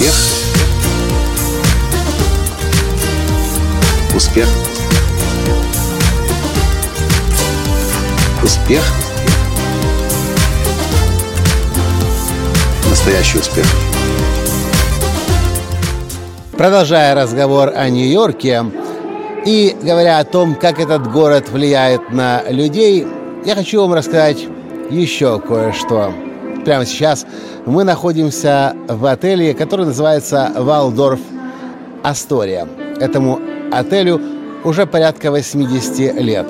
Успех. Успех. Успех. Настоящий успех. Продолжая разговор о Нью-Йорке и говоря о том, как этот город влияет на людей, я хочу вам рассказать еще кое-что. Прямо сейчас мы находимся в отеле, который называется «Валдорф Астория». Этому отелю уже порядка 80 лет.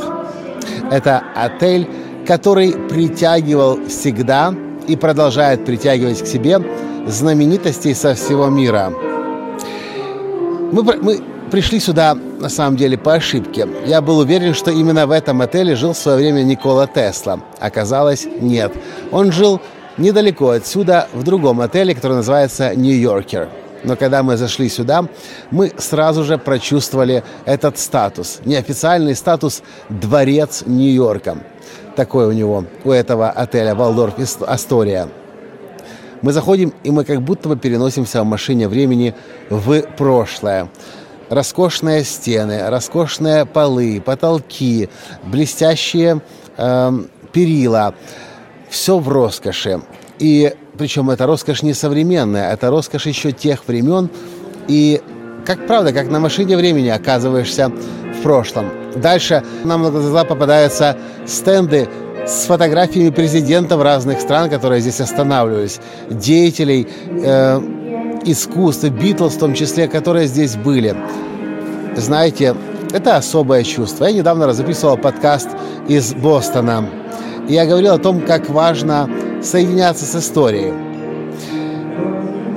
Это отель, который притягивал всегда и продолжает притягивать к себе знаменитостей со всего мира. Мы, мы пришли сюда, на самом деле, по ошибке. Я был уверен, что именно в этом отеле жил в свое время Никола Тесла. Оказалось, нет. Он жил недалеко отсюда, в другом отеле, который называется «Нью-Йоркер». Но когда мы зашли сюда, мы сразу же прочувствовали этот статус, неофициальный статус «Дворец Нью-Йорка». Такой у него, у этого отеля «Валдорф Астория». Мы заходим, и мы как будто бы переносимся в машине времени в прошлое роскошные стены, роскошные полы, потолки, блестящие э, перила. Все в роскоши. И причем эта роскошь не современная, это роскошь еще тех времен. И как правда, как на машине времени оказываешься в прошлом. Дальше нам на глаза попадаются стенды с фотографиями президентов разных стран, которые здесь останавливались, деятелей э, искусства, Битлз в том числе, которые здесь были. Знаете, это особое чувство. Я недавно записывал подкаст из Бостона. Я говорил о том, как важно соединяться с историей.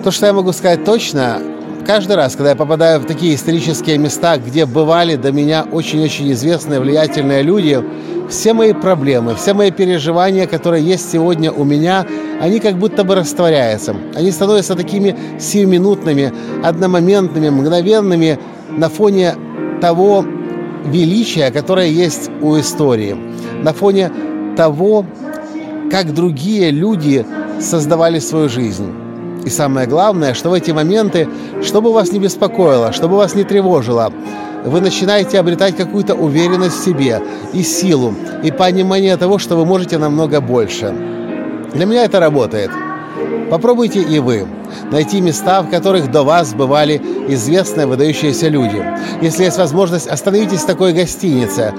То, что я могу сказать точно, каждый раз, когда я попадаю в такие исторические места, где бывали до меня очень-очень известные, влиятельные люди, все мои проблемы, все мои переживания, которые есть сегодня у меня, они как будто бы растворяются. Они становятся такими сиюминутными, одномоментными, мгновенными на фоне того величия, которое есть у истории, на фоне того, как другие люди создавали свою жизнь. И самое главное, что в эти моменты, чтобы вас не беспокоило, чтобы вас не тревожило, вы начинаете обретать какую-то уверенность в себе и силу, и понимание того, что вы можете намного больше. Для меня это работает. Попробуйте и вы найти места, в которых до вас бывали известные выдающиеся люди. Если есть возможность, остановитесь в такой гостинице.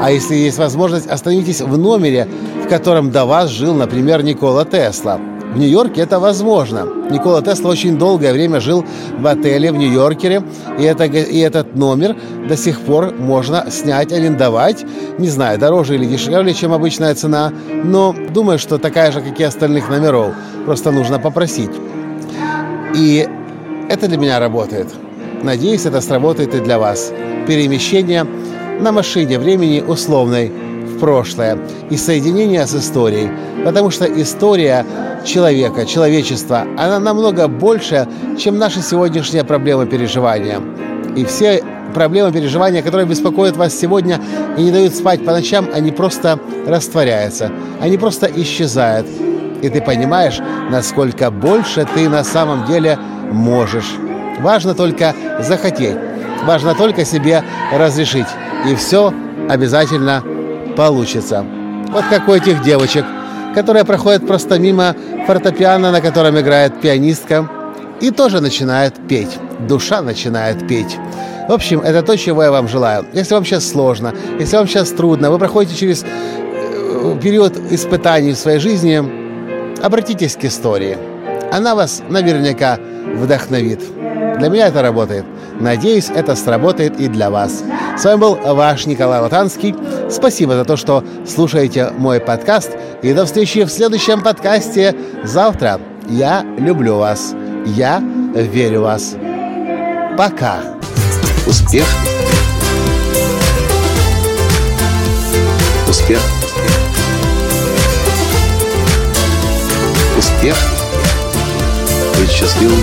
А если есть возможность, остановитесь в номере, в котором до вас жил, например, Никола Тесла. В Нью-Йорке это возможно. Никола Тесла очень долгое время жил в отеле в Нью-Йоркере, и, это, и этот номер до сих пор можно снять, арендовать. Не знаю, дороже или дешевле, чем обычная цена, но думаю, что такая же, как и остальных номеров. Просто нужно попросить. И это для меня работает. Надеюсь, это сработает и для вас. Перемещение на машине времени условной в прошлое и соединение с историей. Потому что история человека, человечества, она намного больше, чем наши сегодняшние проблемы переживания. И все проблемы переживания, которые беспокоят вас сегодня и не дают спать по ночам, они просто растворяются, они просто исчезают. И ты понимаешь, насколько больше ты на самом деле можешь. Важно только захотеть, важно только себе разрешить. И все обязательно получится. Вот как у этих девочек, которые проходят просто мимо фортепиано, на котором играет пианистка, и тоже начинают петь. Душа начинает петь. В общем, это то, чего я вам желаю. Если вам сейчас сложно, если вам сейчас трудно, вы проходите через э, период испытаний в своей жизни, обратитесь к истории. Она вас наверняка вдохновит. Для меня это работает. Надеюсь, это сработает и для вас. С вами был ваш Николай Латанский. Спасибо за то, что слушаете мой подкаст. И до встречи в следующем подкасте завтра. Я люблю вас. Я верю в вас. Пока. Успех. Успех. Успех. Быть счастливым,